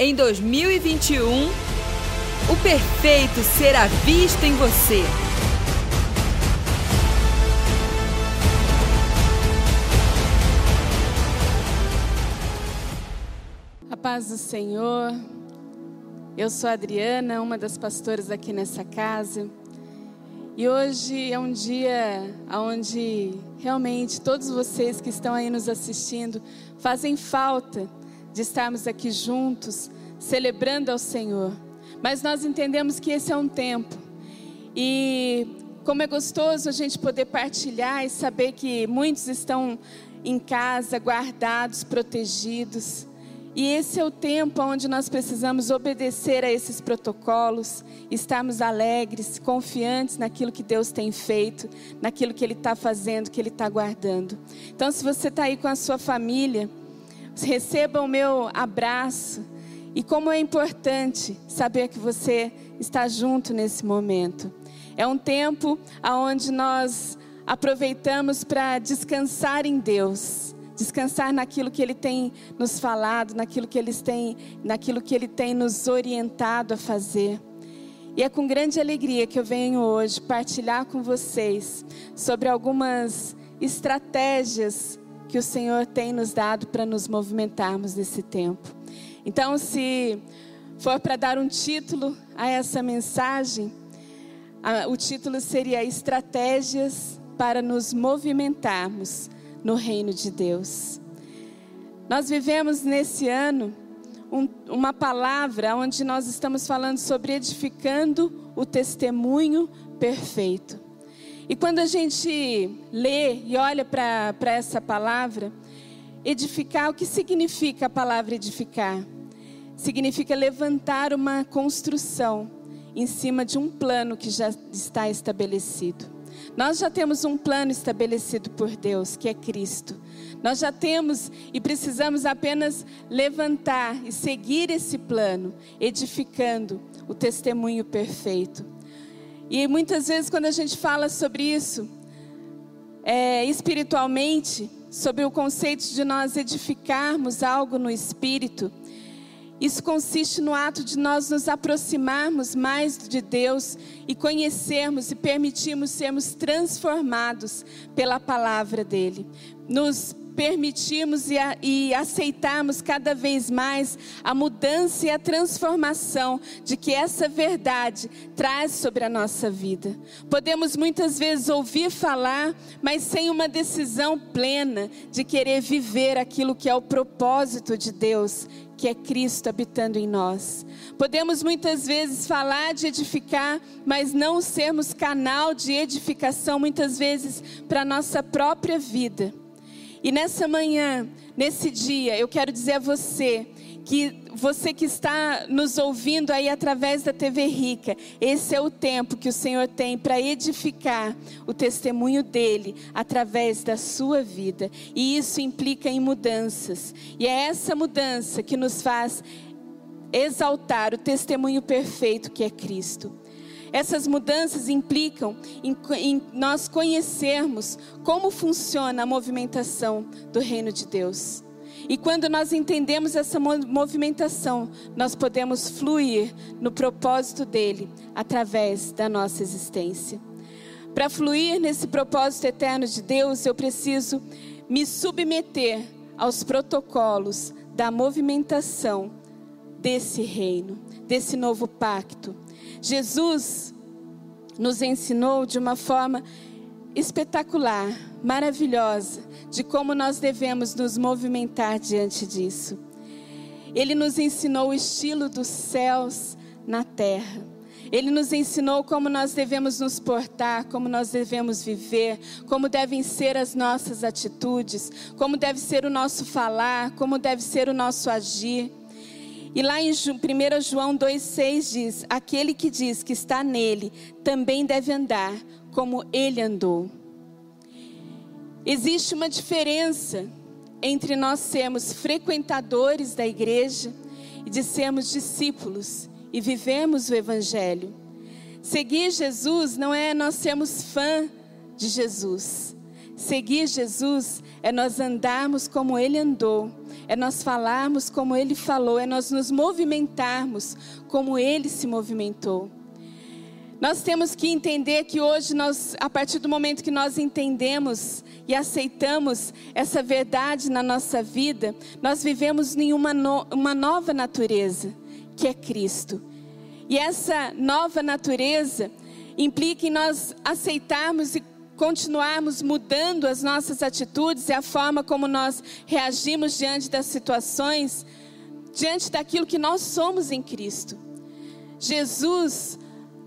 Em 2021, o perfeito será visto em você. A paz do Senhor. Eu sou Adriana, uma das pastoras aqui nessa casa. E hoje é um dia onde realmente todos vocês que estão aí nos assistindo fazem falta de estarmos aqui juntos, celebrando ao Senhor. Mas nós entendemos que esse é um tempo. E como é gostoso a gente poder partilhar e saber que muitos estão em casa, guardados, protegidos. E esse é o tempo onde nós precisamos obedecer a esses protocolos, estarmos alegres, confiantes naquilo que Deus tem feito, naquilo que Ele está fazendo, que Ele está guardando. Então, se você está aí com a sua família, receba o meu abraço. E como é importante saber que você está junto nesse momento. É um tempo onde nós aproveitamos para descansar em Deus, descansar naquilo que Ele tem nos falado, naquilo que Ele tem, naquilo que Ele tem nos orientado a fazer. E é com grande alegria que eu venho hoje partilhar com vocês sobre algumas estratégias que o Senhor tem nos dado para nos movimentarmos nesse tempo. Então, se for para dar um título a essa mensagem, o título seria Estratégias para nos movimentarmos no reino de Deus. Nós vivemos nesse ano um, uma palavra onde nós estamos falando sobre edificando o testemunho perfeito. E quando a gente lê e olha para essa palavra, edificar, o que significa a palavra edificar? Significa levantar uma construção em cima de um plano que já está estabelecido. Nós já temos um plano estabelecido por Deus, que é Cristo. Nós já temos e precisamos apenas levantar e seguir esse plano, edificando o testemunho perfeito. E muitas vezes, quando a gente fala sobre isso, é, espiritualmente, sobre o conceito de nós edificarmos algo no espírito, isso consiste no ato de nós nos aproximarmos mais de Deus e conhecermos e permitirmos sermos transformados pela palavra dele. Nos permitirmos e, a, e aceitarmos cada vez mais a mudança e a transformação de que essa verdade traz sobre a nossa vida. Podemos muitas vezes ouvir falar, mas sem uma decisão plena de querer viver aquilo que é o propósito de Deus que é Cristo habitando em nós. Podemos muitas vezes falar de edificar, mas não sermos canal de edificação, muitas vezes, para a nossa própria vida. E nessa manhã, nesse dia, eu quero dizer a você que você que está nos ouvindo aí através da TV Rica, esse é o tempo que o Senhor tem para edificar o testemunho dele através da sua vida. E isso implica em mudanças. E é essa mudança que nos faz exaltar o testemunho perfeito que é Cristo. Essas mudanças implicam em, em, nós conhecermos como funciona a movimentação do reino de Deus. E quando nós entendemos essa movimentação, nós podemos fluir no propósito dele através da nossa existência. Para fluir nesse propósito eterno de Deus, eu preciso me submeter aos protocolos da movimentação desse reino, desse novo pacto Jesus nos ensinou de uma forma espetacular, maravilhosa, de como nós devemos nos movimentar diante disso. Ele nos ensinou o estilo dos céus na terra. Ele nos ensinou como nós devemos nos portar, como nós devemos viver, como devem ser as nossas atitudes, como deve ser o nosso falar, como deve ser o nosso agir. E lá em 1 João 2,6 diz: Aquele que diz que está nele também deve andar como ele andou. Existe uma diferença entre nós sermos frequentadores da igreja e de sermos discípulos e vivemos o Evangelho. Seguir Jesus não é nós sermos fã de Jesus. Seguir Jesus é nós andarmos como Ele andou, é nós falarmos como Ele falou, é nós nos movimentarmos como Ele se movimentou. Nós temos que entender que hoje nós, a partir do momento que nós entendemos e aceitamos essa verdade na nossa vida, nós vivemos em uma, no, uma nova natureza, que é Cristo. E essa nova natureza implica em nós aceitarmos e continuarmos mudando as nossas atitudes e a forma como nós reagimos diante das situações, diante daquilo que nós somos em Cristo. Jesus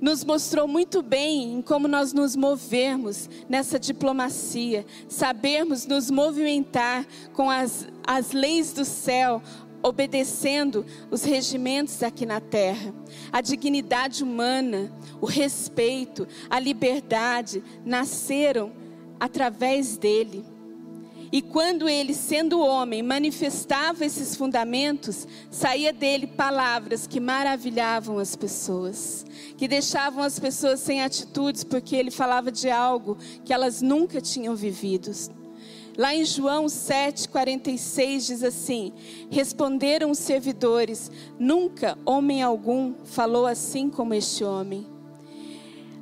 nos mostrou muito bem em como nós nos movermos nessa diplomacia, sabermos nos movimentar com as, as leis do céu, obedecendo os regimentos aqui na terra. A dignidade humana, o respeito, a liberdade nasceram através dele. E quando ele, sendo homem, manifestava esses fundamentos, saía dele palavras que maravilhavam as pessoas, que deixavam as pessoas sem atitudes, porque ele falava de algo que elas nunca tinham vivido. Lá em João 7,46 diz assim: Responderam os servidores: Nunca homem algum falou assim como este homem.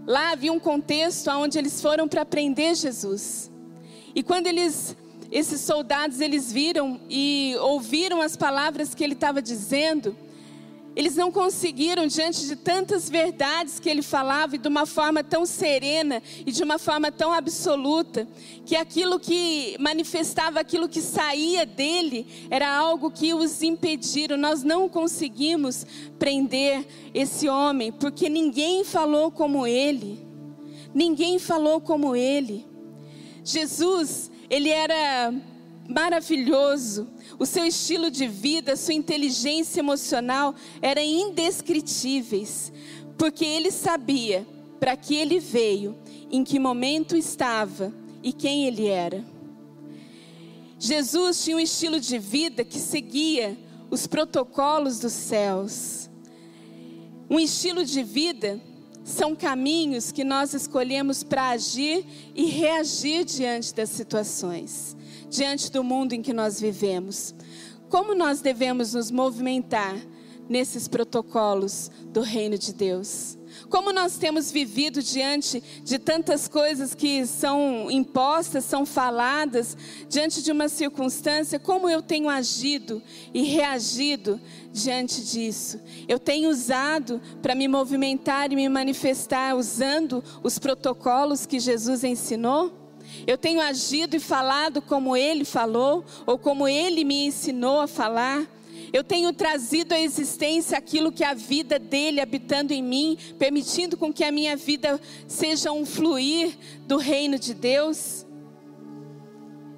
Lá havia um contexto onde eles foram para prender Jesus. E quando eles esses soldados eles viram e ouviram as palavras que ele estava dizendo, eles não conseguiram, diante de tantas verdades que ele falava, e de uma forma tão serena e de uma forma tão absoluta, que aquilo que manifestava, aquilo que saía dele, era algo que os impediram. Nós não conseguimos prender esse homem, porque ninguém falou como ele. Ninguém falou como ele. Jesus, ele era maravilhoso. O seu estilo de vida, sua inteligência emocional eram indescritíveis, porque ele sabia para que ele veio, em que momento estava e quem ele era. Jesus tinha um estilo de vida que seguia os protocolos dos céus. Um estilo de vida são caminhos que nós escolhemos para agir e reagir diante das situações, diante do mundo em que nós vivemos. Como nós devemos nos movimentar nesses protocolos do reino de Deus? Como nós temos vivido diante de tantas coisas que são impostas, são faladas, diante de uma circunstância, como eu tenho agido e reagido diante disso? Eu tenho usado para me movimentar e me manifestar usando os protocolos que Jesus ensinou? Eu tenho agido e falado como ele falou, ou como ele me ensinou a falar? Eu tenho trazido à existência aquilo que a vida dele habitando em mim, permitindo com que a minha vida seja um fluir do reino de Deus.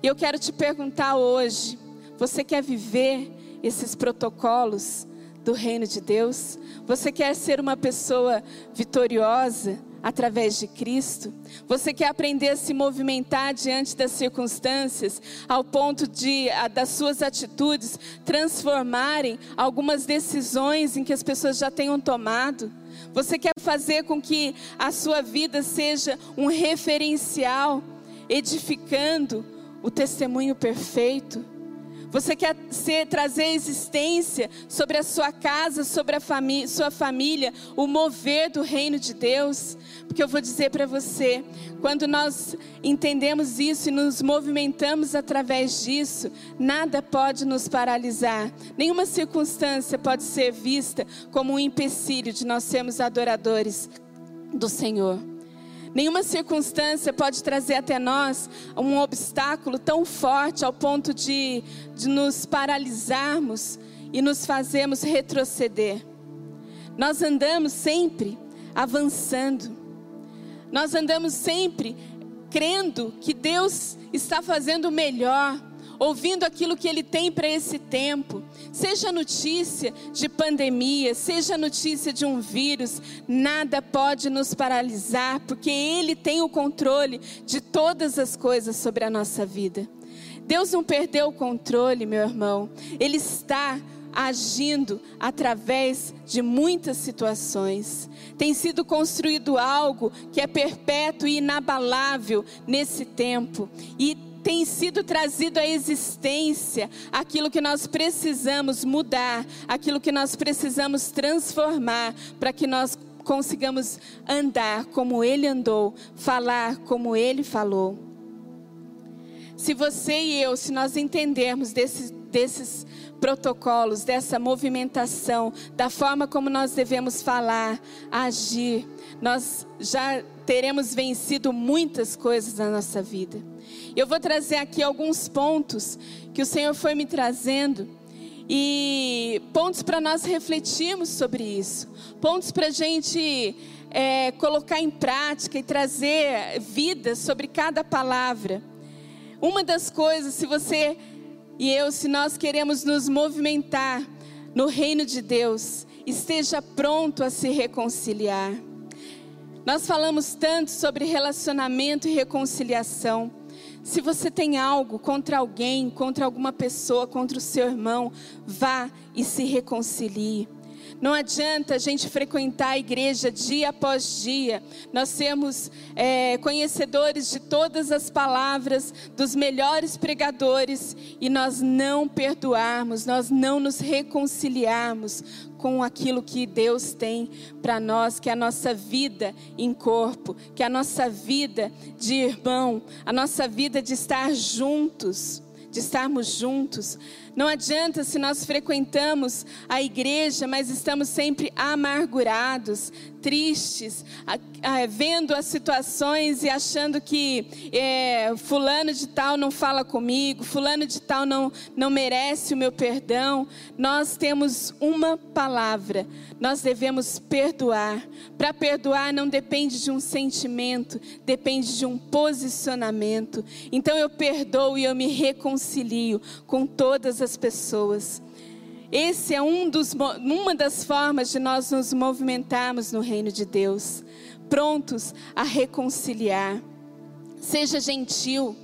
E eu quero te perguntar hoje: você quer viver esses protocolos do reino de Deus? Você quer ser uma pessoa vitoriosa? Através de Cristo? Você quer aprender a se movimentar diante das circunstâncias, ao ponto de a, das suas atitudes transformarem algumas decisões em que as pessoas já tenham tomado? Você quer fazer com que a sua vida seja um referencial, edificando o testemunho perfeito? Você quer ser, trazer existência sobre a sua casa, sobre a sua família, o mover do reino de Deus? Porque eu vou dizer para você, quando nós entendemos isso e nos movimentamos através disso, nada pode nos paralisar. Nenhuma circunstância pode ser vista como um empecilho de nós sermos adoradores do Senhor. Nenhuma circunstância pode trazer até nós um obstáculo tão forte ao ponto de, de nos paralisarmos e nos fazermos retroceder. Nós andamos sempre avançando. Nós andamos sempre crendo que Deus está fazendo o melhor ouvindo aquilo que Ele tem para esse tempo. Seja notícia de pandemia, seja notícia de um vírus, nada pode nos paralisar, porque Ele tem o controle de todas as coisas sobre a nossa vida. Deus não perdeu o controle, meu irmão. Ele está agindo através de muitas situações. Tem sido construído algo que é perpétuo e inabalável nesse tempo. E tem sido trazido à existência aquilo que nós precisamos mudar, aquilo que nós precisamos transformar, para que nós consigamos andar como Ele andou, falar como Ele falou. Se você e eu, se nós entendermos desses, desses protocolos, dessa movimentação, da forma como nós devemos falar, agir, nós já teremos vencido muitas coisas na nossa vida. Eu vou trazer aqui alguns pontos que o Senhor foi me trazendo e pontos para nós refletirmos sobre isso, pontos para a gente é, colocar em prática e trazer vida sobre cada palavra. Uma das coisas, se você e eu, se nós queremos nos movimentar no reino de Deus, esteja pronto a se reconciliar. Nós falamos tanto sobre relacionamento e reconciliação. Se você tem algo contra alguém, contra alguma pessoa, contra o seu irmão, vá e se reconcilie. Não adianta a gente frequentar a igreja dia após dia, nós sermos é, conhecedores de todas as palavras dos melhores pregadores e nós não perdoarmos, nós não nos reconciliarmos com aquilo que Deus tem para nós, que é a nossa vida em corpo, que é a nossa vida de irmão, a nossa vida de estar juntos de estarmos juntos. Não adianta se nós frequentamos a igreja, mas estamos sempre amargurados, tristes, vendo as situações e achando que é, fulano de tal não fala comigo, fulano de tal não, não merece o meu perdão. Nós temos uma palavra, nós devemos perdoar. Para perdoar não depende de um sentimento, depende de um posicionamento. Então eu perdoo e eu me reconcilio com todas as pessoas. Esse é um dos, uma das formas de nós nos movimentarmos no reino de Deus, prontos a reconciliar. Seja gentil,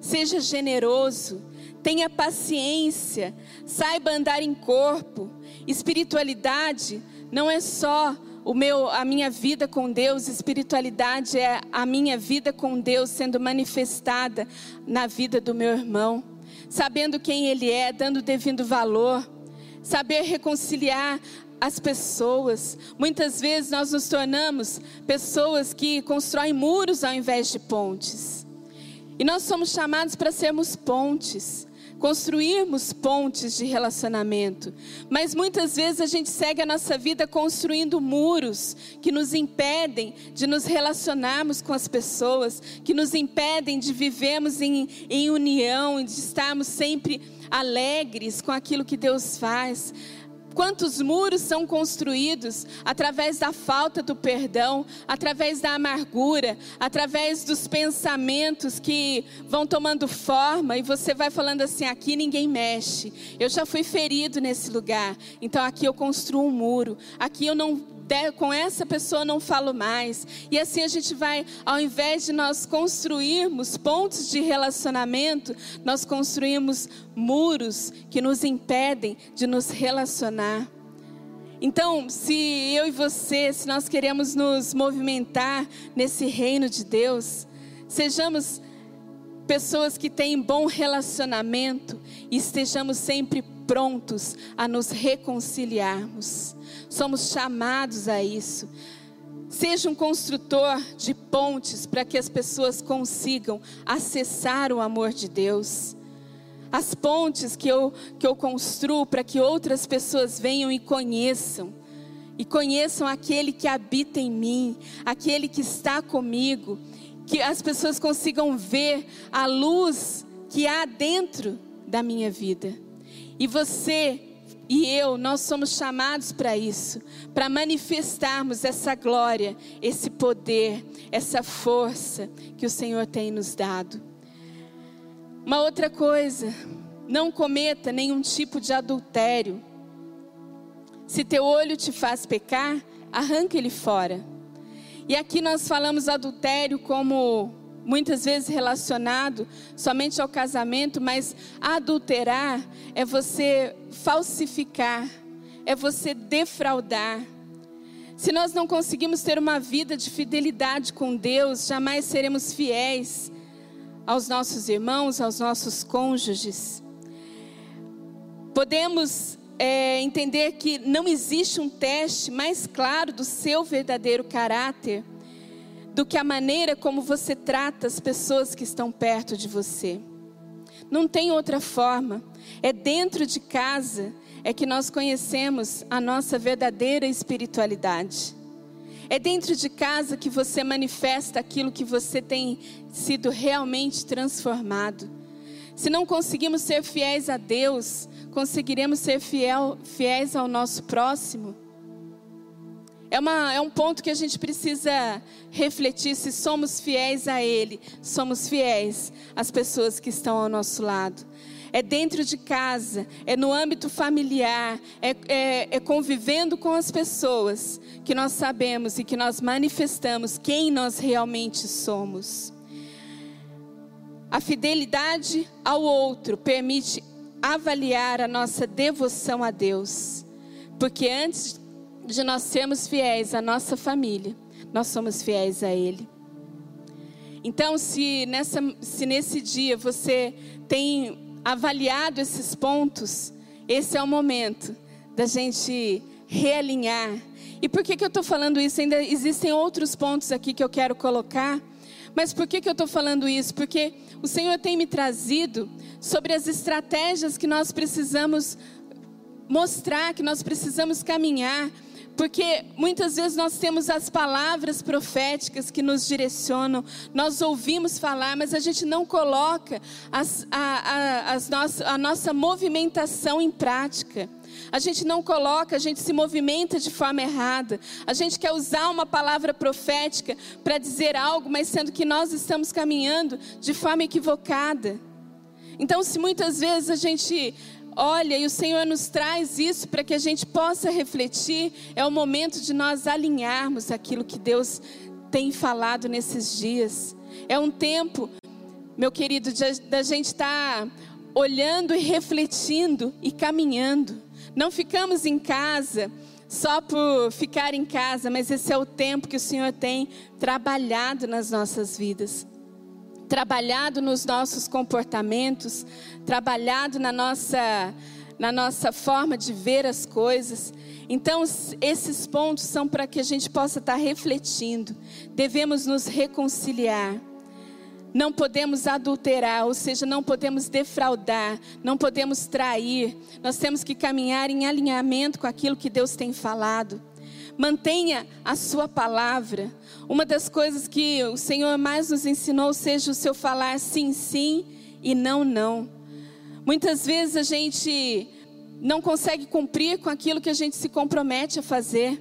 seja generoso, tenha paciência, saiba andar em corpo. Espiritualidade não é só o meu, a minha vida com Deus, espiritualidade é a minha vida com Deus sendo manifestada na vida do meu irmão, sabendo quem ele é, dando devido valor saber reconciliar as pessoas. Muitas vezes nós nos tornamos pessoas que constroem muros ao invés de pontes. E nós somos chamados para sermos pontes, construirmos pontes de relacionamento. Mas muitas vezes a gente segue a nossa vida construindo muros que nos impedem de nos relacionarmos com as pessoas, que nos impedem de vivermos em, em união, de estarmos sempre alegres com aquilo que Deus faz. Quantos muros são construídos através da falta do perdão, através da amargura, através dos pensamentos que vão tomando forma e você vai falando assim: aqui ninguém mexe. Eu já fui ferido nesse lugar, então aqui eu construo um muro. Aqui eu não com essa pessoa não falo mais. E assim a gente vai, ao invés de nós construirmos pontos de relacionamento, nós construímos muros que nos impedem de nos relacionar. Então, se eu e você, se nós queremos nos movimentar nesse reino de Deus, sejamos pessoas que têm bom relacionamento e estejamos sempre prontos a nos reconciliarmos. Somos chamados a isso. Seja um construtor de pontes para que as pessoas consigam acessar o amor de Deus. As pontes que eu, que eu construo para que outras pessoas venham e conheçam. E conheçam aquele que habita em mim, aquele que está comigo. Que as pessoas consigam ver a luz que há dentro da minha vida. E você e eu, nós somos chamados para isso, para manifestarmos essa glória, esse poder, essa força que o Senhor tem nos dado. Uma outra coisa, não cometa nenhum tipo de adultério. Se teu olho te faz pecar, arranca ele fora. E aqui nós falamos adultério como muitas vezes relacionado somente ao casamento, mas adulterar é você falsificar, é você defraudar. Se nós não conseguimos ter uma vida de fidelidade com Deus, jamais seremos fiéis aos nossos irmãos, aos nossos cônjuges. Podemos é, entender que não existe um teste mais claro do seu verdadeiro caráter do que a maneira como você trata as pessoas que estão perto de você. Não tem outra forma. É dentro de casa é que nós conhecemos a nossa verdadeira espiritualidade. É dentro de casa que você manifesta aquilo que você tem sido realmente transformado. Se não conseguimos ser fiéis a Deus, conseguiremos ser fiel, fiéis ao nosso próximo? É, uma, é um ponto que a gente precisa refletir se somos fiéis a Ele, somos fiéis às pessoas que estão ao nosso lado. É dentro de casa, é no âmbito familiar, é, é, é convivendo com as pessoas que nós sabemos e que nós manifestamos quem nós realmente somos. A fidelidade ao outro permite avaliar a nossa devoção a Deus, porque antes de nós sermos fiéis à nossa família, nós somos fiéis a Ele. Então, se, nessa, se nesse dia você tem avaliado esses pontos, esse é o momento da gente realinhar. E por que, que eu estou falando isso? Ainda existem outros pontos aqui que eu quero colocar. Mas por que, que eu estou falando isso? Porque o Senhor tem me trazido sobre as estratégias que nós precisamos mostrar, que nós precisamos caminhar porque muitas vezes nós temos as palavras proféticas que nos direcionam, nós ouvimos falar, mas a gente não coloca as, a, a, as nossa, a nossa movimentação em prática. A gente não coloca, a gente se movimenta de forma errada. A gente quer usar uma palavra profética para dizer algo, mas sendo que nós estamos caminhando de forma equivocada. Então, se muitas vezes a gente olha e o Senhor nos traz isso para que a gente possa refletir. É o momento de nós alinharmos aquilo que Deus tem falado nesses dias. É um tempo, meu querido, da gente estar tá olhando e refletindo e caminhando. Não ficamos em casa só por ficar em casa, mas esse é o tempo que o Senhor tem trabalhado nas nossas vidas trabalhado nos nossos comportamentos, trabalhado na nossa, na nossa forma de ver as coisas. Então, esses pontos são para que a gente possa estar refletindo. Devemos nos reconciliar. Não podemos adulterar, ou seja, não podemos defraudar, não podemos trair. Nós temos que caminhar em alinhamento com aquilo que Deus tem falado. Mantenha a sua palavra. Uma das coisas que o Senhor mais nos ensinou seja o seu falar sim, sim e não, não. Muitas vezes a gente não consegue cumprir com aquilo que a gente se compromete a fazer.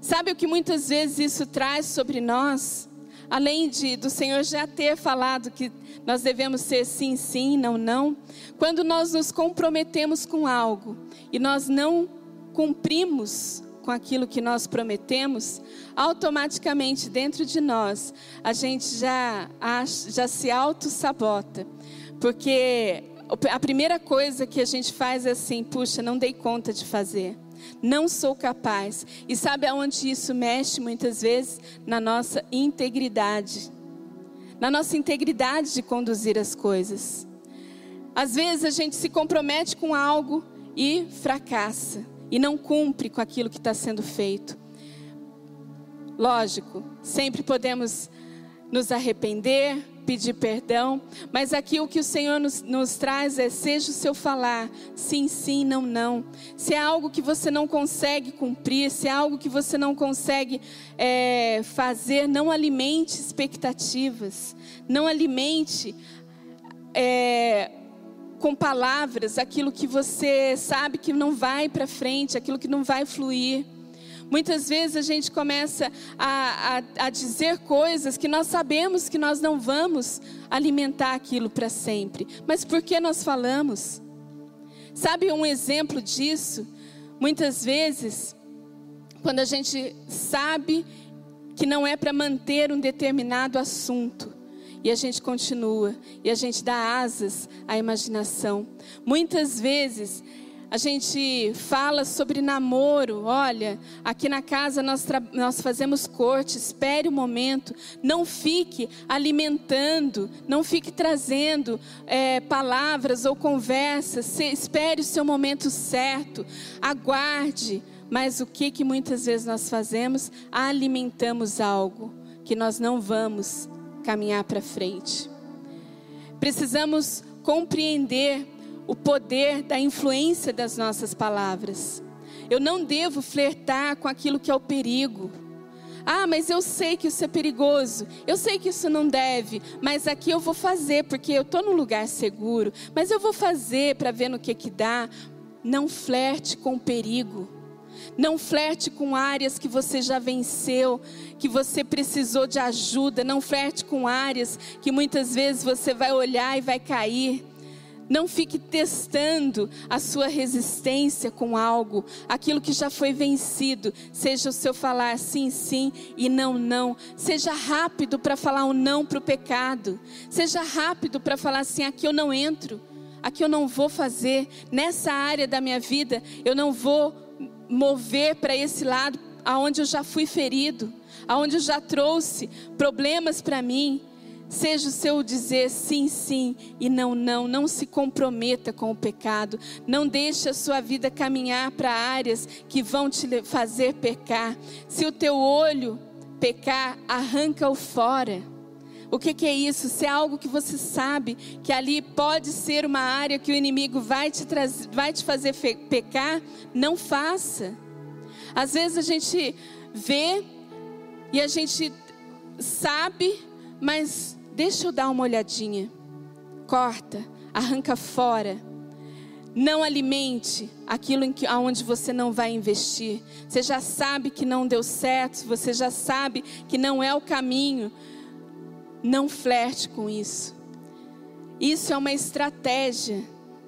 Sabe o que muitas vezes isso traz sobre nós? Além de do Senhor já ter falado que nós devemos ser sim, sim, não, não. Quando nós nos comprometemos com algo e nós não cumprimos com aquilo que nós prometemos, automaticamente dentro de nós a gente já, já se auto-sabota. Porque a primeira coisa que a gente faz é assim: puxa, não dei conta de fazer. Não sou capaz. E sabe aonde isso mexe muitas vezes? Na nossa integridade. Na nossa integridade de conduzir as coisas. Às vezes a gente se compromete com algo e fracassa e não cumpre com aquilo que está sendo feito. Lógico, sempre podemos nos arrepender, pedir perdão, mas aqui o que o Senhor nos, nos, traz é: seja o seu falar, sim, sim, não, não. Se é algo que você não consegue cumprir, se é algo que você não consegue é, fazer, não alimente expectativas, não alimente. É, com palavras aquilo que você sabe que não vai para frente, aquilo que não vai fluir. Muitas vezes a gente começa a, a, a, dizer coisas que nós sabemos que nós não vamos alimentar aquilo para sempre. Mas por que nós falamos? Sabe um exemplo disso? Muitas vezes, quando a gente sabe que não é para manter um determinado assunto, e a gente continua, e a gente dá asas à imaginação. Muitas vezes a gente fala sobre namoro. Olha, aqui na casa nós, nós fazemos corte, espere o momento. Não fique alimentando, não fique trazendo é, palavras ou conversas. Se, espere o seu momento certo. Aguarde. Mas o que, que muitas vezes nós fazemos? Alimentamos algo que nós não vamos caminhar para frente. Precisamos compreender o poder da influência das nossas palavras. Eu não devo flertar com aquilo que é o perigo. Ah, mas eu sei que isso é perigoso. Eu sei que isso não deve, mas aqui eu vou fazer porque eu estou num lugar seguro. Mas eu vou fazer para ver no que que dá. Não flerte com o perigo. Não flerte com áreas que você já venceu, que você precisou de ajuda. Não flerte com áreas que muitas vezes você vai olhar e vai cair. Não fique testando a sua resistência com algo, aquilo que já foi vencido. Seja o seu falar sim, sim e não, não. Seja rápido para falar um não para o pecado. Seja rápido para falar assim: aqui eu não entro, aqui eu não vou fazer. Nessa área da minha vida, eu não vou mover para esse lado aonde eu já fui ferido, aonde eu já trouxe problemas para mim. Seja o seu dizer sim, sim e não, não. Não se comprometa com o pecado. Não deixe a sua vida caminhar para áreas que vão te fazer pecar. Se o teu olho pecar, arranca-o fora. O que, que, é isso? Se é algo que você sabe que ali pode ser uma área que o inimigo vai te, trazer, vai te fazer pecar, não faça. Às vezes a gente vê e a gente sabe, mas Deixa eu dar uma olhadinha. Corta, arranca fora. Não alimente aquilo em que, aonde você não vai investir. Você já sabe que não deu certo, você já sabe que não é o caminho. Não flerte com isso. Isso é uma estratégia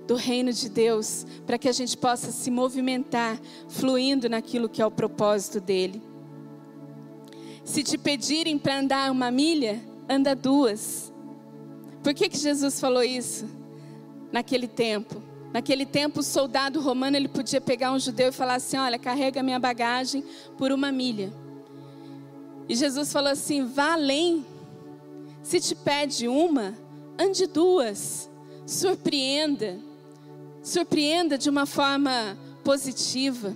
do reino de Deus para que a gente possa se movimentar, fluindo naquilo que é o propósito dele. Se te pedirem para andar uma milha, anda duas. Por que, que Jesus falou isso naquele tempo? Naquele tempo, o soldado romano ele podia pegar um judeu e falar assim: Olha, carrega minha bagagem por uma milha. E Jesus falou assim: Vá além. Se te pede uma, ande duas. Surpreenda. Surpreenda de uma forma positiva.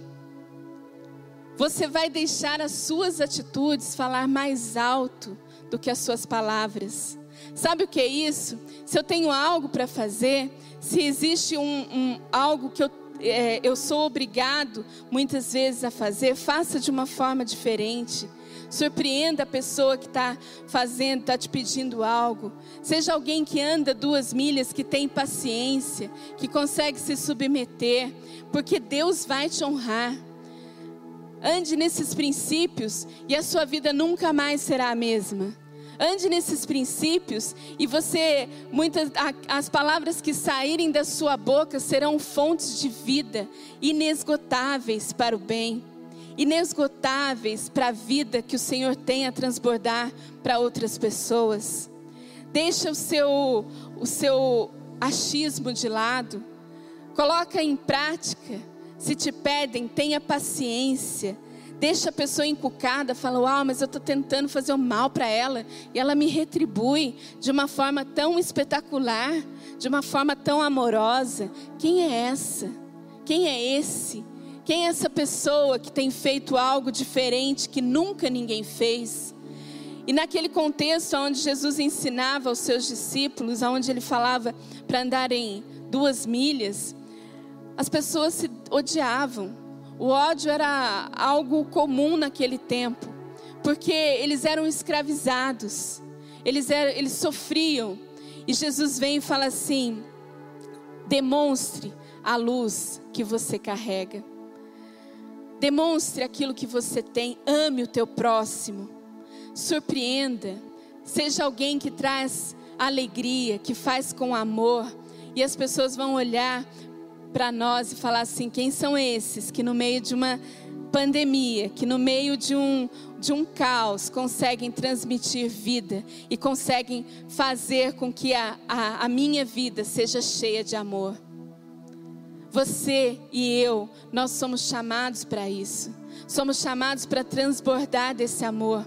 Você vai deixar as suas atitudes falar mais alto do que as suas palavras. Sabe o que é isso? Se eu tenho algo para fazer, se existe um, um algo que eu, é, eu sou obrigado muitas vezes a fazer, faça de uma forma diferente. Surpreenda a pessoa que está fazendo, está te pedindo algo. Seja alguém que anda duas milhas, que tem paciência, que consegue se submeter, porque Deus vai te honrar. Ande nesses princípios e a sua vida nunca mais será a mesma. Ande nesses princípios e você, muitas as palavras que saírem da sua boca serão fontes de vida inesgotáveis para o bem, inesgotáveis para a vida que o Senhor tem a transbordar para outras pessoas. Deixa o seu o seu achismo de lado. Coloca em prática se te pedem, tenha paciência. Deixa a pessoa encucada, fala, uau, mas eu estou tentando fazer o mal para ela. E ela me retribui de uma forma tão espetacular, de uma forma tão amorosa. Quem é essa? Quem é esse? Quem é essa pessoa que tem feito algo diferente que nunca ninguém fez? E naquele contexto onde Jesus ensinava aos seus discípulos, onde ele falava para andarem duas milhas, as pessoas se odiavam. O ódio era algo comum naquele tempo, porque eles eram escravizados, eles, eram, eles sofriam. E Jesus vem e fala assim: demonstre a luz que você carrega, demonstre aquilo que você tem, ame o teu próximo, surpreenda, seja alguém que traz alegria, que faz com amor, e as pessoas vão olhar para nós e falar assim: quem são esses que no meio de uma pandemia, que no meio de um, de um caos conseguem transmitir vida e conseguem fazer com que a, a, a minha vida seja cheia de amor? Você e eu, nós somos chamados para isso. Somos chamados para transbordar desse amor.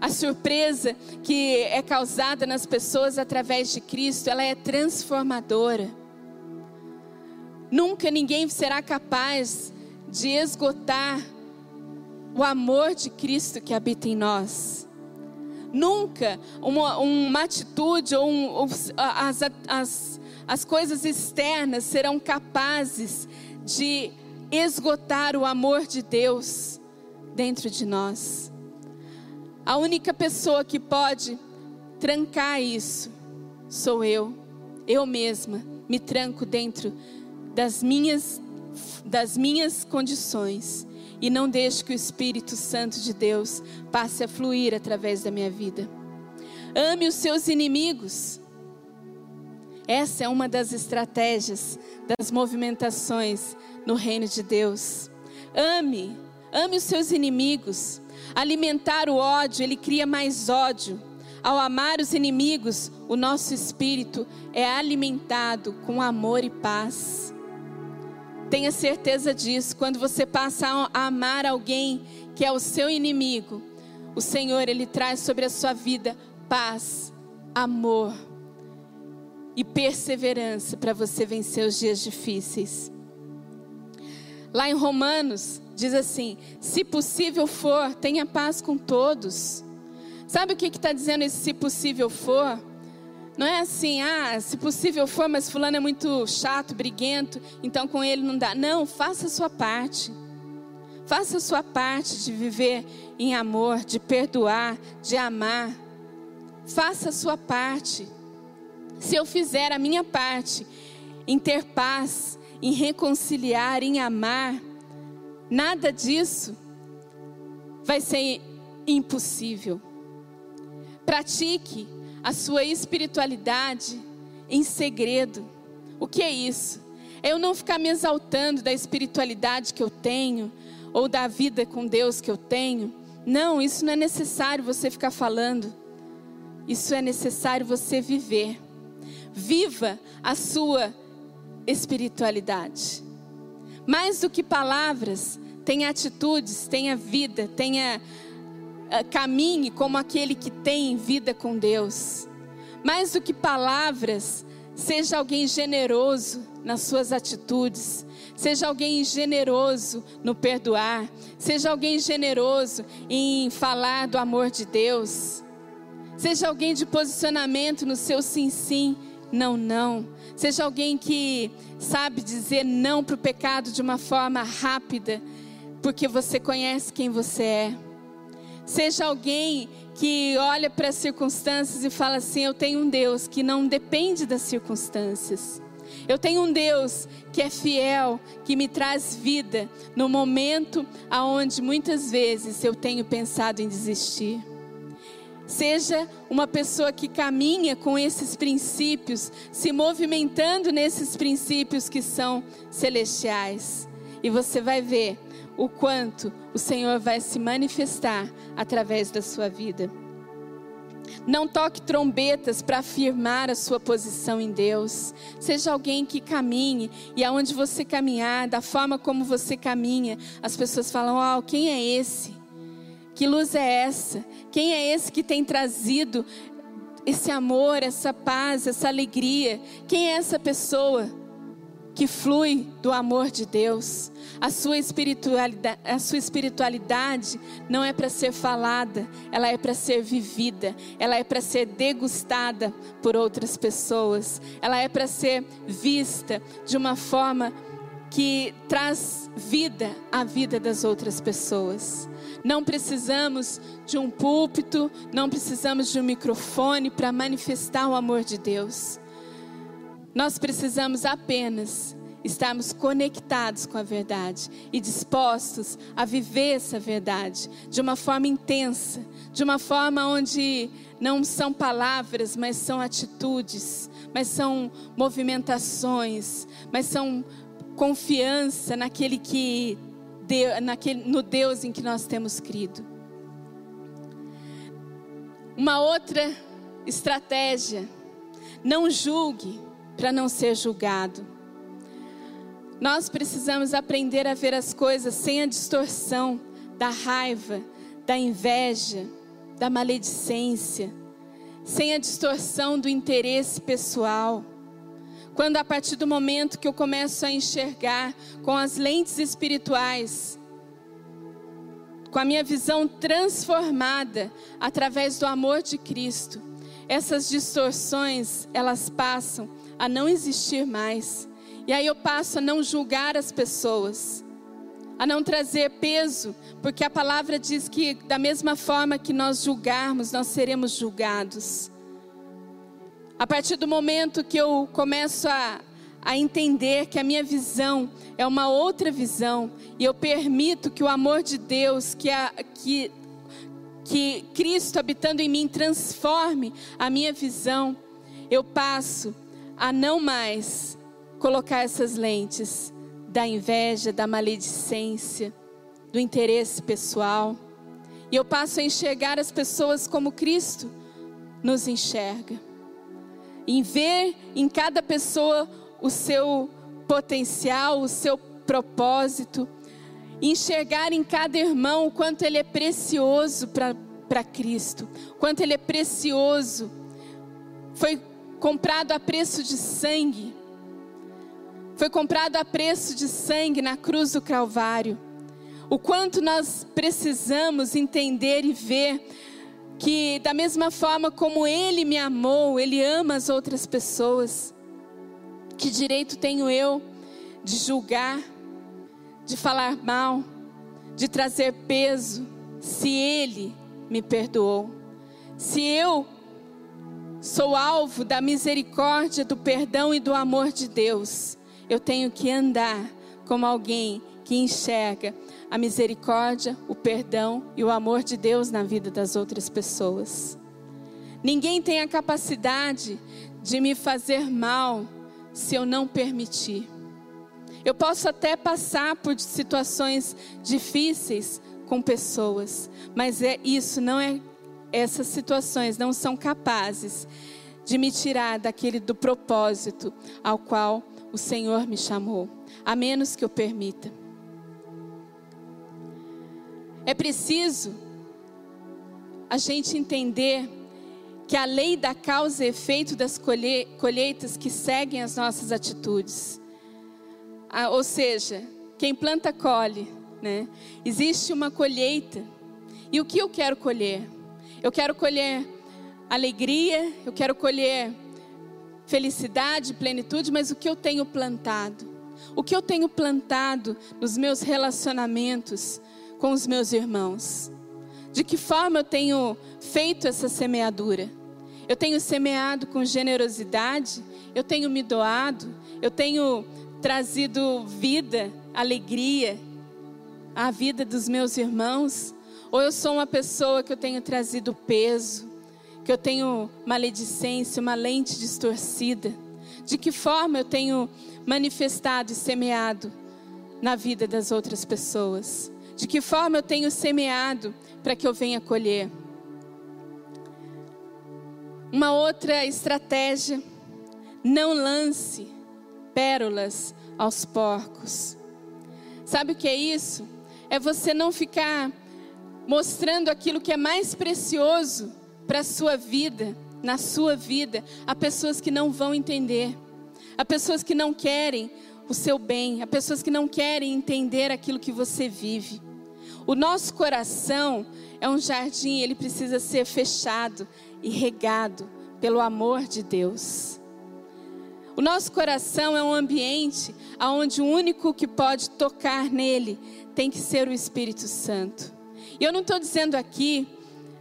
A surpresa que é causada nas pessoas através de Cristo, ela é transformadora. Nunca ninguém será capaz de esgotar o amor de Cristo que habita em nós. Nunca uma, uma atitude ou um, as, as, as coisas externas serão capazes de esgotar o amor de Deus dentro de nós. A única pessoa que pode trancar isso sou eu, eu mesma, me tranco dentro das minhas das minhas condições e não deixo que o Espírito Santo de Deus passe a fluir através da minha vida. Ame os seus inimigos. Essa é uma das estratégias das movimentações no reino de Deus. Ame, ame os seus inimigos. Alimentar o ódio, ele cria mais ódio. Ao amar os inimigos, o nosso espírito é alimentado com amor e paz. Tenha certeza disso. Quando você passa a amar alguém que é o seu inimigo, o Senhor ele traz sobre a sua vida paz, amor e perseverança para você vencer os dias difíceis. Lá em Romanos diz assim: se possível for, tenha paz com todos. Sabe o que está dizendo esse se possível for? Não é assim, ah, se possível for, mas fulano é muito chato, briguento, então com ele não dá. Não, faça a sua parte. Faça a sua parte de viver em amor, de perdoar, de amar. Faça a sua parte. Se eu fizer a minha parte em ter paz, em reconciliar, em amar, nada disso vai ser impossível. Pratique a sua espiritualidade em segredo. O que é isso? É eu não ficar me exaltando da espiritualidade que eu tenho ou da vida com Deus que eu tenho. Não, isso não é necessário você ficar falando. Isso é necessário você viver. Viva a sua espiritualidade. Mais do que palavras, tenha atitudes, tenha vida, tenha uh, caminhe como aquele que tem vida com Deus. Mais do que palavras, seja alguém generoso nas suas atitudes. Seja alguém generoso no perdoar. Seja alguém generoso em falar do amor de Deus. Seja alguém de posicionamento no seu sim, sim, não, não. Seja alguém que sabe dizer não para o pecado de uma forma rápida, porque você conhece quem você é. Seja alguém que olha para as circunstâncias e fala assim: Eu tenho um Deus que não depende das circunstâncias. Eu tenho um Deus que é fiel, que me traz vida no momento aonde muitas vezes eu tenho pensado em desistir. Seja uma pessoa que caminha com esses princípios, se movimentando nesses princípios que são celestiais. E você vai ver o quanto o Senhor vai se manifestar através da sua vida. Não toque trombetas para afirmar a sua posição em Deus. Seja alguém que caminhe e aonde você caminhar, da forma como você caminha, as pessoas falam: "Oh, quem é esse? Que luz é essa? Quem é esse que tem trazido esse amor, essa paz, essa alegria? Quem é essa pessoa que flui do amor de Deus?" A sua espiritualidade, a sua espiritualidade não é para ser falada, ela é para ser vivida, ela é para ser degustada por outras pessoas, ela é para ser vista de uma forma que traz vida à vida das outras pessoas. Não precisamos de um púlpito, não precisamos de um microfone para manifestar o amor de Deus. Nós precisamos apenas estarmos conectados com a verdade e dispostos a viver essa verdade de uma forma intensa, de uma forma onde não são palavras, mas são atitudes, mas são movimentações, mas são confiança naquele que naquele, no Deus em que nós temos crido. Uma outra estratégia, não julgue para não ser julgado. Nós precisamos aprender a ver as coisas sem a distorção da raiva, da inveja, da maledicência, sem a distorção do interesse pessoal. Quando a partir do momento que eu começo a enxergar com as lentes espirituais, com a minha visão transformada através do amor de Cristo, essas distorções, elas passam a não existir mais. E aí eu passo a não julgar as pessoas, a não trazer peso, porque a palavra diz que da mesma forma que nós julgarmos, nós seremos julgados. A partir do momento que eu começo a, a entender que a minha visão é uma outra visão, e eu permito que o amor de Deus, que, a, que, que Cristo habitando em mim transforme a minha visão, eu passo a não mais colocar essas lentes da inveja, da maledicência, do interesse pessoal. E eu passo a enxergar as pessoas como Cristo nos enxerga. Em ver em cada pessoa o seu potencial, o seu propósito. Enxergar em cada irmão o quanto ele é precioso para Cristo, quanto ele é precioso. Foi comprado a preço de sangue. Foi comprado a preço de sangue na cruz do Calvário. O quanto nós precisamos entender e ver que, da mesma forma como Ele me amou, Ele ama as outras pessoas. Que direito tenho eu de julgar, de falar mal, de trazer peso, se Ele me perdoou? Se eu sou alvo da misericórdia, do perdão e do amor de Deus, eu tenho que andar como alguém que enxerga a misericórdia, o perdão e o amor de Deus na vida das outras pessoas. Ninguém tem a capacidade de me fazer mal se eu não permitir. Eu posso até passar por situações difíceis com pessoas, mas é isso não é essas situações não são capazes de me tirar daquele do propósito ao qual o Senhor me chamou, a menos que eu permita. É preciso a gente entender que a lei da causa e efeito das colheitas que seguem as nossas atitudes. Ah, ou seja, quem planta colhe, né? Existe uma colheita. E o que eu quero colher? Eu quero colher alegria, eu quero colher felicidade, plenitude, mas o que eu tenho plantado? O que eu tenho plantado nos meus relacionamentos com os meus irmãos? De que forma eu tenho feito essa semeadura? Eu tenho semeado com generosidade? Eu tenho me doado? Eu tenho trazido vida, alegria à vida dos meus irmãos? Ou eu sou uma pessoa que eu tenho trazido peso, que eu tenho maledicência, uma lente distorcida? De que forma eu tenho manifestado e semeado na vida das outras pessoas? De que forma eu tenho semeado para que eu venha colher? Uma outra estratégia, não lance pérolas aos porcos. Sabe o que é isso? É você não ficar mostrando aquilo que é mais precioso para a sua vida, na sua vida, a pessoas que não vão entender, a pessoas que não querem o seu bem, a pessoas que não querem entender aquilo que você vive. O nosso coração é um jardim, ele precisa ser fechado e regado pelo amor de Deus. O nosso coração é um ambiente onde o único que pode tocar nele tem que ser o Espírito Santo. E eu não estou dizendo aqui,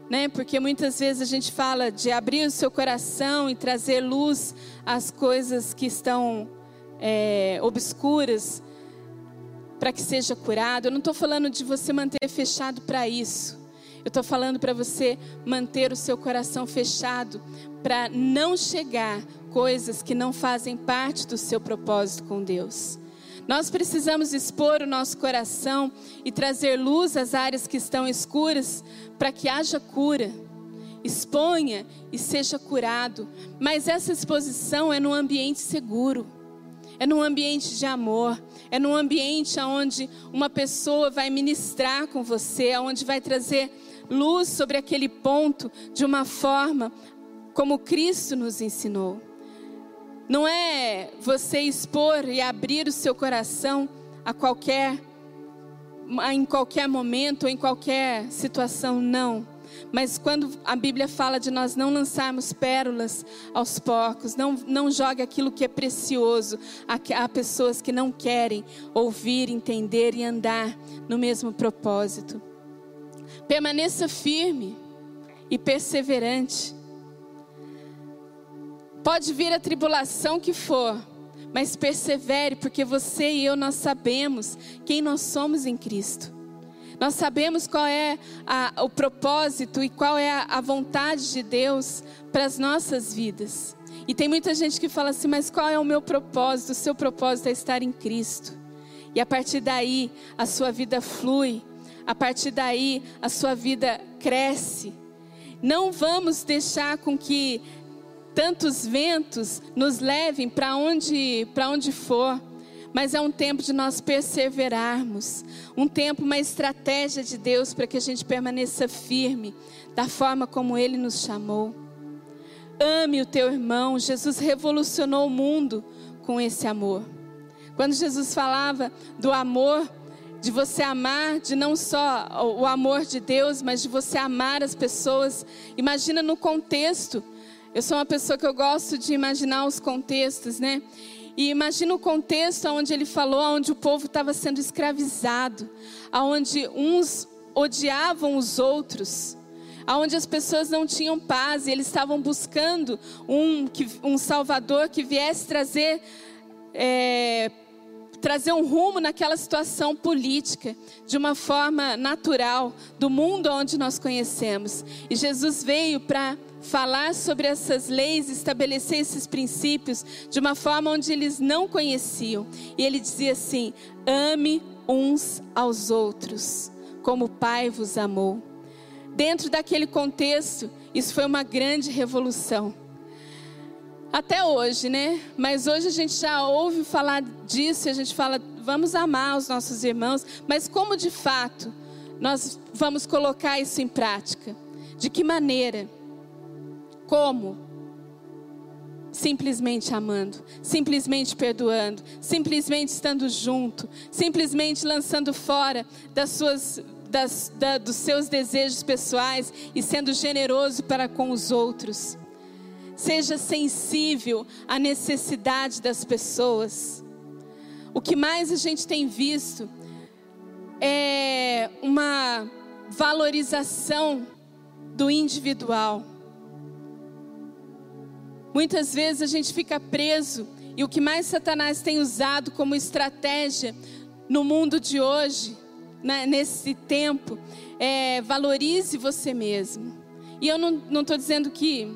né, porque muitas vezes a gente fala de abrir o seu coração e trazer luz às coisas que estão é, obscuras para que seja curado. Eu não estou falando de você manter fechado para isso. Eu estou falando para você manter o seu coração fechado para não chegar coisas que não fazem parte do seu propósito com Deus. Nós precisamos expor o nosso coração e trazer luz às áreas que estão escuras para que haja cura. Exponha e seja curado, mas essa exposição é num ambiente seguro. É num ambiente de amor, é num ambiente onde uma pessoa vai ministrar com você, onde vai trazer luz sobre aquele ponto de uma forma como Cristo nos ensinou. Não é você expor e abrir o seu coração a qualquer em qualquer momento ou em qualquer situação, não. Mas quando a Bíblia fala de nós não lançarmos pérolas aos porcos, não, não jogue aquilo que é precioso a, a pessoas que não querem ouvir, entender e andar no mesmo propósito. Permaneça firme e perseverante. Pode vir a tribulação que for, mas persevere, porque você e eu nós sabemos quem nós somos em Cristo. Nós sabemos qual é a, o propósito e qual é a, a vontade de Deus para as nossas vidas. E tem muita gente que fala assim, mas qual é o meu propósito? O seu propósito é estar em Cristo. E a partir daí a sua vida flui, a partir daí a sua vida cresce. Não vamos deixar com que tantos ventos nos levem para onde, para onde for, mas é um tempo de nós perseverarmos, um tempo, uma estratégia de Deus para que a gente permaneça firme da forma como Ele nos chamou. Ame o teu irmão, Jesus revolucionou o mundo com esse amor. Quando Jesus falava do amor, de você amar, de não só o amor de Deus, mas de você amar as pessoas. Imagina no contexto. Eu sou uma pessoa que eu gosto de imaginar os contextos, né? E imagina o contexto onde ele falou, onde o povo estava sendo escravizado, onde uns odiavam os outros, onde as pessoas não tinham paz e eles estavam buscando um, um Salvador que viesse trazer é, trazer um rumo naquela situação política de uma forma natural do mundo onde nós conhecemos. E Jesus veio para falar sobre essas leis, estabelecer esses princípios de uma forma onde eles não conheciam. E ele dizia assim: ame uns aos outros, como o Pai vos amou. Dentro daquele contexto, isso foi uma grande revolução até hoje, né? Mas hoje a gente já ouve falar disso, a gente fala, vamos amar os nossos irmãos, mas como de fato nós vamos colocar isso em prática? De que maneira? Como? Simplesmente amando, simplesmente perdoando, simplesmente estando junto, simplesmente lançando fora das suas das, da, dos seus desejos pessoais e sendo generoso para com os outros. Seja sensível à necessidade das pessoas. O que mais a gente tem visto é uma valorização do individual. Muitas vezes a gente fica preso e o que mais Satanás tem usado como estratégia no mundo de hoje, né, nesse tempo, é valorize você mesmo. E eu não estou dizendo que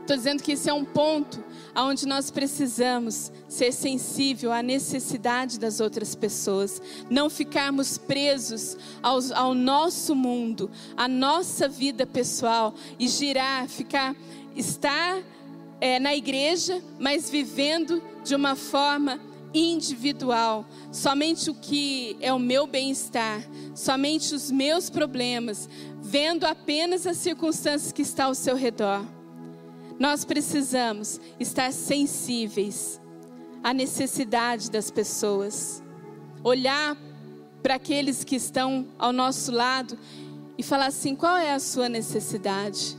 Estou dizendo que esse é um ponto onde nós precisamos ser sensível à necessidade das outras pessoas, não ficarmos presos ao, ao nosso mundo, à nossa vida pessoal e girar, ficar, estar é, na igreja, mas vivendo de uma forma individual, somente o que é o meu bem-estar, somente os meus problemas, vendo apenas as circunstâncias que estão ao seu redor. Nós precisamos estar sensíveis à necessidade das pessoas, olhar para aqueles que estão ao nosso lado e falar assim: qual é a sua necessidade?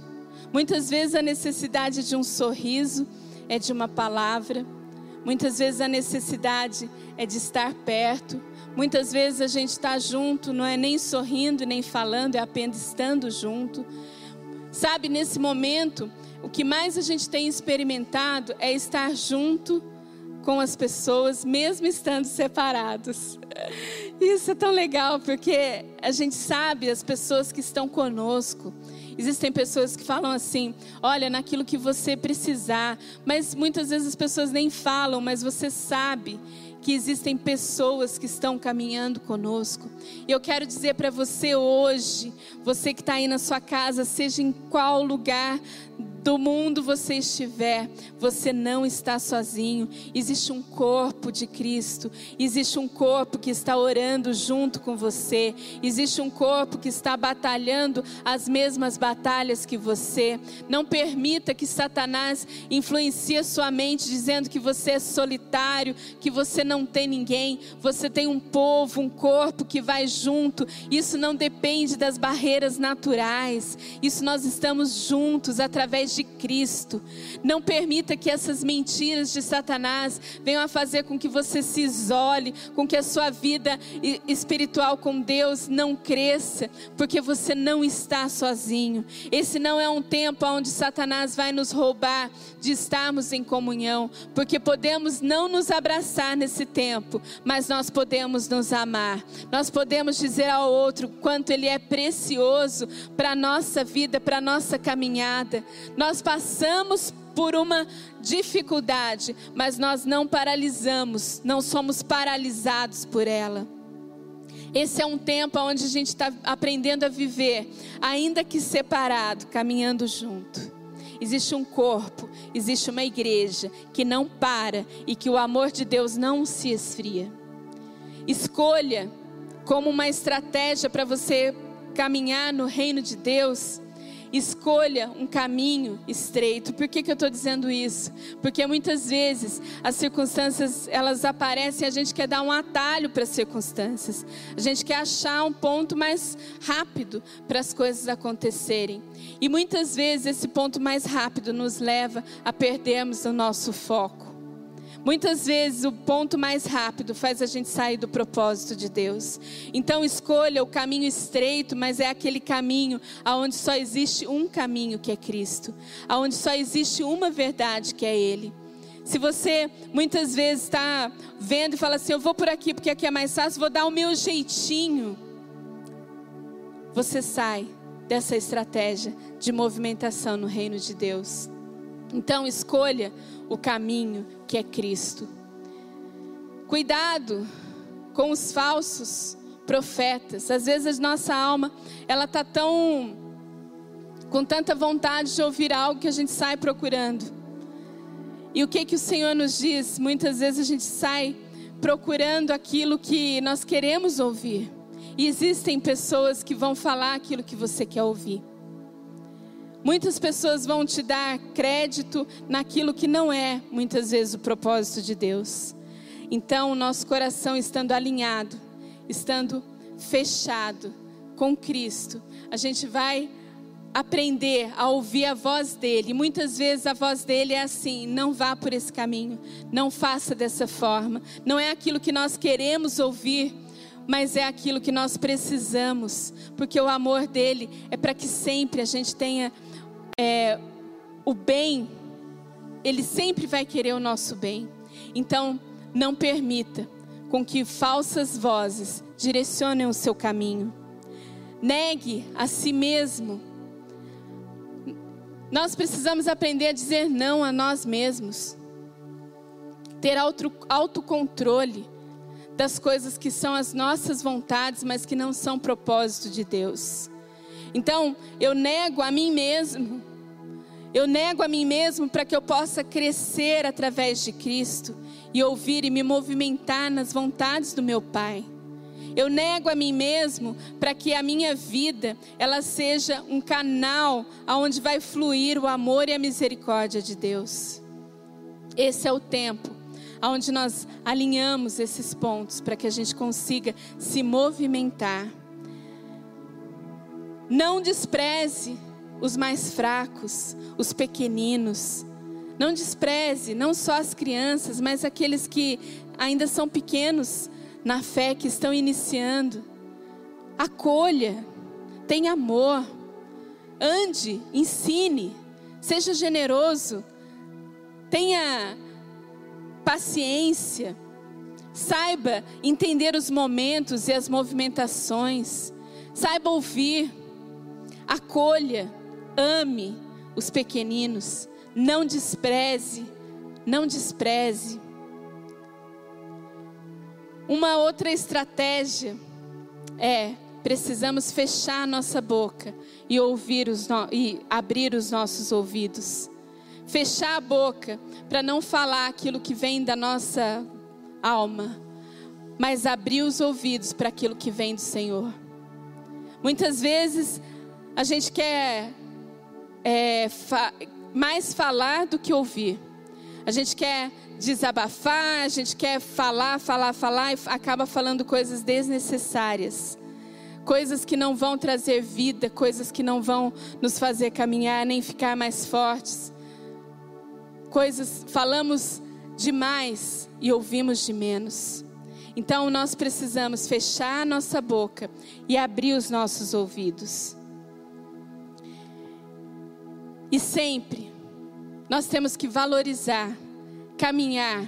Muitas vezes a necessidade de um sorriso é de uma palavra, muitas vezes a necessidade é de estar perto, muitas vezes a gente está junto, não é nem sorrindo nem falando, é apenas estando junto. Sabe, nesse momento, o que mais a gente tem experimentado é estar junto com as pessoas, mesmo estando separados. Isso é tão legal, porque a gente sabe as pessoas que estão conosco. Existem pessoas que falam assim: olha, naquilo que você precisar, mas muitas vezes as pessoas nem falam, mas você sabe que existem pessoas que estão caminhando conosco. E eu quero dizer para você hoje, você que está aí na sua casa, seja em qual lugar do mundo você estiver, você não está sozinho. Existe um corpo de Cristo, existe um corpo que está orando junto com você, existe um corpo que está batalhando as mesmas batalhas que você. Não permita que Satanás influencie a sua mente dizendo que você é solitário, que você não tem ninguém. Você tem um povo, um corpo que vai junto. Isso não depende das barreiras naturais. Isso nós estamos juntos através de Cristo. Não permita que essas mentiras de Satanás venham a fazer com que você se isole, com que a sua vida espiritual com Deus não cresça, porque você não está sozinho. Esse não é um tempo onde Satanás vai nos roubar de estarmos em comunhão, porque podemos não nos abraçar nesse tempo, mas nós podemos nos amar. Nós podemos dizer ao outro quanto ele é precioso para a nossa vida, para a nossa caminhada. Nós passamos por uma dificuldade, mas nós não paralisamos, não somos paralisados por ela. Esse é um tempo onde a gente está aprendendo a viver, ainda que separado, caminhando junto. Existe um corpo, existe uma igreja que não para e que o amor de Deus não se esfria. Escolha como uma estratégia para você caminhar no reino de Deus Escolha um caminho estreito. Por que, que eu estou dizendo isso? Porque muitas vezes as circunstâncias elas aparecem e a gente quer dar um atalho para as circunstâncias. A gente quer achar um ponto mais rápido para as coisas acontecerem. E muitas vezes esse ponto mais rápido nos leva a perdermos o nosso foco. Muitas vezes o ponto mais rápido faz a gente sair do propósito de Deus. Então escolha o caminho estreito, mas é aquele caminho aonde só existe um caminho que é Cristo, aonde só existe uma verdade que é Ele. Se você muitas vezes está vendo e fala assim, eu vou por aqui porque aqui é mais fácil, vou dar o meu jeitinho. Você sai dessa estratégia de movimentação no reino de Deus. Então escolha o caminho que é Cristo. Cuidado com os falsos profetas. Às vezes a nossa alma, ela tá tão com tanta vontade de ouvir algo que a gente sai procurando. E o que que o Senhor nos diz? Muitas vezes a gente sai procurando aquilo que nós queremos ouvir. E existem pessoas que vão falar aquilo que você quer ouvir. Muitas pessoas vão te dar crédito naquilo que não é, muitas vezes, o propósito de Deus. Então, o nosso coração estando alinhado, estando fechado com Cristo, a gente vai aprender a ouvir a voz dele. Muitas vezes a voz dele é assim: não vá por esse caminho, não faça dessa forma. Não é aquilo que nós queremos ouvir, mas é aquilo que nós precisamos, porque o amor dele é para que sempre a gente tenha é, o bem, ele sempre vai querer o nosso bem. Então, não permita com que falsas vozes direcionem o seu caminho. Negue a si mesmo. Nós precisamos aprender a dizer não a nós mesmos. Ter auto, autocontrole das coisas que são as nossas vontades, mas que não são propósito de Deus. Então, eu nego a mim mesmo eu nego a mim mesmo para que eu possa crescer através de Cristo e ouvir e me movimentar nas vontades do meu Pai. Eu nego a mim mesmo para que a minha vida ela seja um canal aonde vai fluir o amor e a misericórdia de Deus. Esse é o tempo aonde nós alinhamos esses pontos para que a gente consiga se movimentar. Não despreze os mais fracos, os pequeninos. Não despreze não só as crianças, mas aqueles que ainda são pequenos na fé, que estão iniciando. Acolha, tenha amor, ande, ensine, seja generoso, tenha paciência, saiba entender os momentos e as movimentações, saiba ouvir, acolha, ame os pequeninos, não despreze, não despreze. Uma outra estratégia é precisamos fechar nossa boca e ouvir os no... e abrir os nossos ouvidos. Fechar a boca para não falar aquilo que vem da nossa alma, mas abrir os ouvidos para aquilo que vem do Senhor. Muitas vezes a gente quer é, fa mais falar do que ouvir. A gente quer desabafar, a gente quer falar, falar, falar e acaba falando coisas desnecessárias. Coisas que não vão trazer vida, coisas que não vão nos fazer caminhar nem ficar mais fortes. Coisas, falamos demais e ouvimos de menos. Então nós precisamos fechar a nossa boca e abrir os nossos ouvidos. E sempre nós temos que valorizar, caminhar,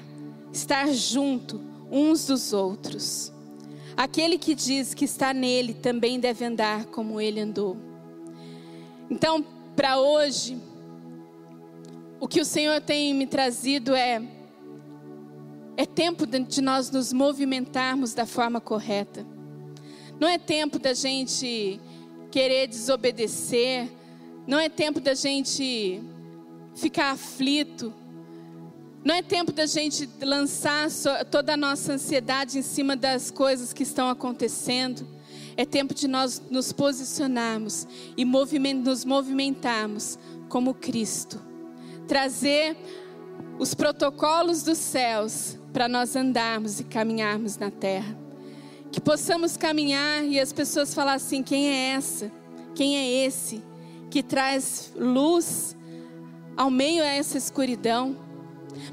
estar junto uns dos outros. Aquele que diz que está nele também deve andar como ele andou. Então, para hoje, o que o Senhor tem me trazido é é tempo de nós nos movimentarmos da forma correta. Não é tempo da gente querer desobedecer. Não é tempo da gente ficar aflito. Não é tempo da gente lançar toda a nossa ansiedade em cima das coisas que estão acontecendo. É tempo de nós nos posicionarmos e nos movimentarmos como Cristo. Trazer os protocolos dos céus para nós andarmos e caminharmos na terra. Que possamos caminhar e as pessoas falar assim: quem é essa? Quem é esse que traz luz ao meio a essa escuridão?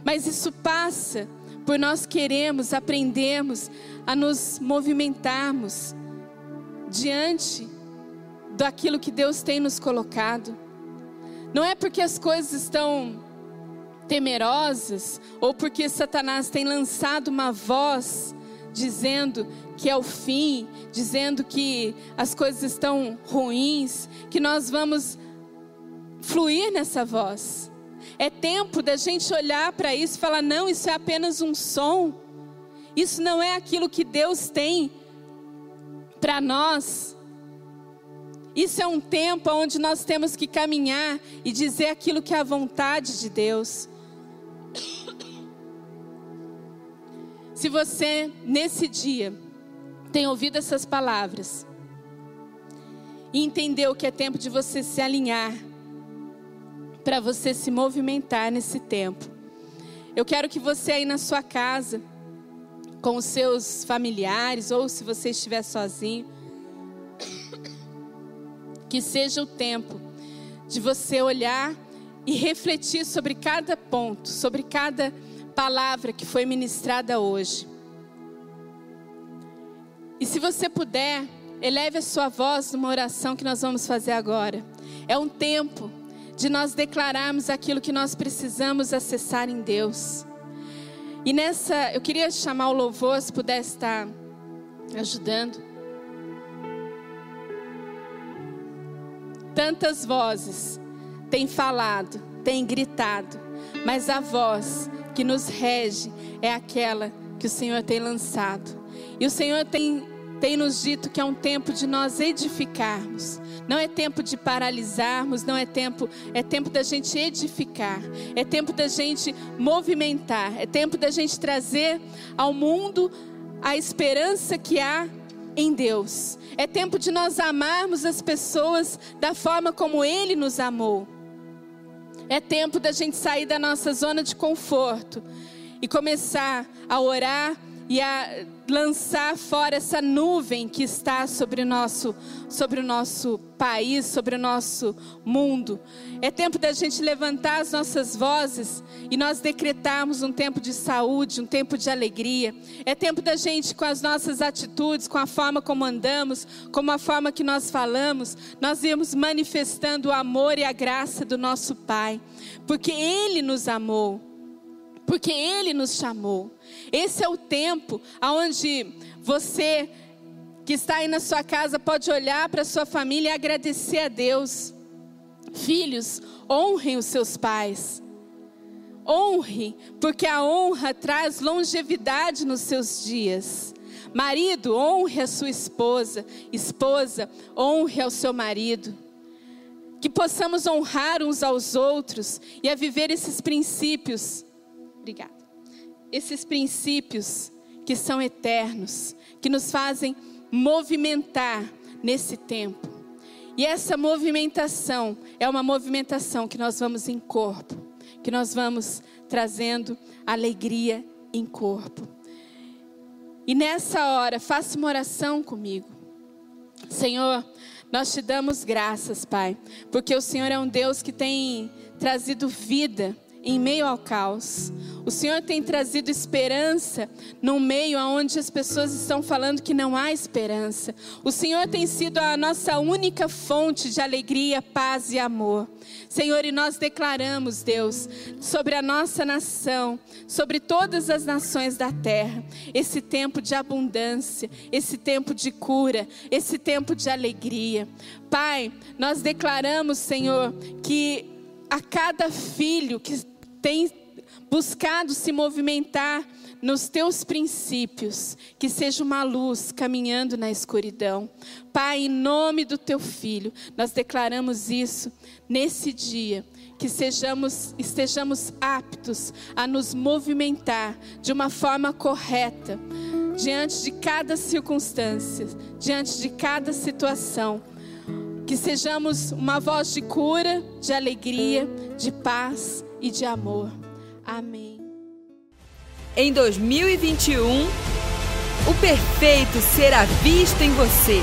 Mas isso passa por nós queremos, aprendermos a nos movimentarmos diante daquilo que Deus tem nos colocado. Não é porque as coisas estão temerosas, ou porque Satanás tem lançado uma voz dizendo que é o fim, dizendo que as coisas estão ruins, que nós vamos fluir nessa voz. É tempo da gente olhar para isso e falar: não, isso é apenas um som, isso não é aquilo que Deus tem para nós. Isso é um tempo onde nós temos que caminhar e dizer aquilo que é a vontade de Deus. Se você, nesse dia, tem ouvido essas palavras e entendeu que é tempo de você se alinhar, para você se movimentar nesse tempo, eu quero que você aí na sua casa, com os seus familiares, ou se você estiver sozinho, que seja o tempo de você olhar e refletir sobre cada ponto, sobre cada palavra que foi ministrada hoje. E se você puder, eleve a sua voz numa oração que nós vamos fazer agora. É um tempo de nós declararmos aquilo que nós precisamos acessar em Deus. E nessa, eu queria chamar o louvor, se pudesse estar ajudando. Tantas vozes têm falado, têm gritado, mas a voz que nos rege é aquela que o Senhor tem lançado. E o Senhor tem, tem nos dito que é um tempo de nós edificarmos. Não é tempo de paralisarmos, não é tempo, é tempo da gente edificar, é tempo da gente movimentar, é tempo da gente trazer ao mundo a esperança que há em Deus. É tempo de nós amarmos as pessoas da forma como Ele nos amou. É tempo da gente sair da nossa zona de conforto e começar a orar e a lançar fora essa nuvem que está sobre o nosso, sobre o nosso país, sobre o nosso mundo. É tempo da gente levantar as nossas vozes e nós decretarmos um tempo de saúde, um tempo de alegria. É tempo da gente, com as nossas atitudes, com a forma como andamos, com a forma que nós falamos, nós irmos manifestando o amor e a graça do nosso Pai, porque Ele nos amou porque Ele nos chamou. Esse é o tempo onde você que está aí na sua casa pode olhar para sua família e agradecer a Deus. Filhos, honrem os seus pais. Honre, porque a honra traz longevidade nos seus dias. Marido, honre a sua esposa. Esposa, honre ao seu marido. Que possamos honrar uns aos outros e a viver esses princípios. Obrigada. Esses princípios que são eternos, que nos fazem movimentar nesse tempo. E essa movimentação é uma movimentação que nós vamos em corpo, que nós vamos trazendo alegria em corpo. E nessa hora, faça uma oração comigo. Senhor, nós te damos graças, Pai, porque o Senhor é um Deus que tem trazido vida em meio ao caos. O Senhor tem trazido esperança no meio onde as pessoas estão falando que não há esperança. O Senhor tem sido a nossa única fonte de alegria, paz e amor. Senhor, e nós declaramos, Deus, sobre a nossa nação, sobre todas as nações da terra, esse tempo de abundância, esse tempo de cura, esse tempo de alegria. Pai, nós declaramos, Senhor, que a cada filho que tem buscado se movimentar nos teus princípios, que seja uma luz caminhando na escuridão. Pai, em nome do teu filho, nós declaramos isso nesse dia, que sejamos, estejamos aptos a nos movimentar de uma forma correta, diante de cada circunstância, diante de cada situação. Que sejamos uma voz de cura, de alegria, de paz e de amor. Amém. Em 2021, o perfeito será visto em você.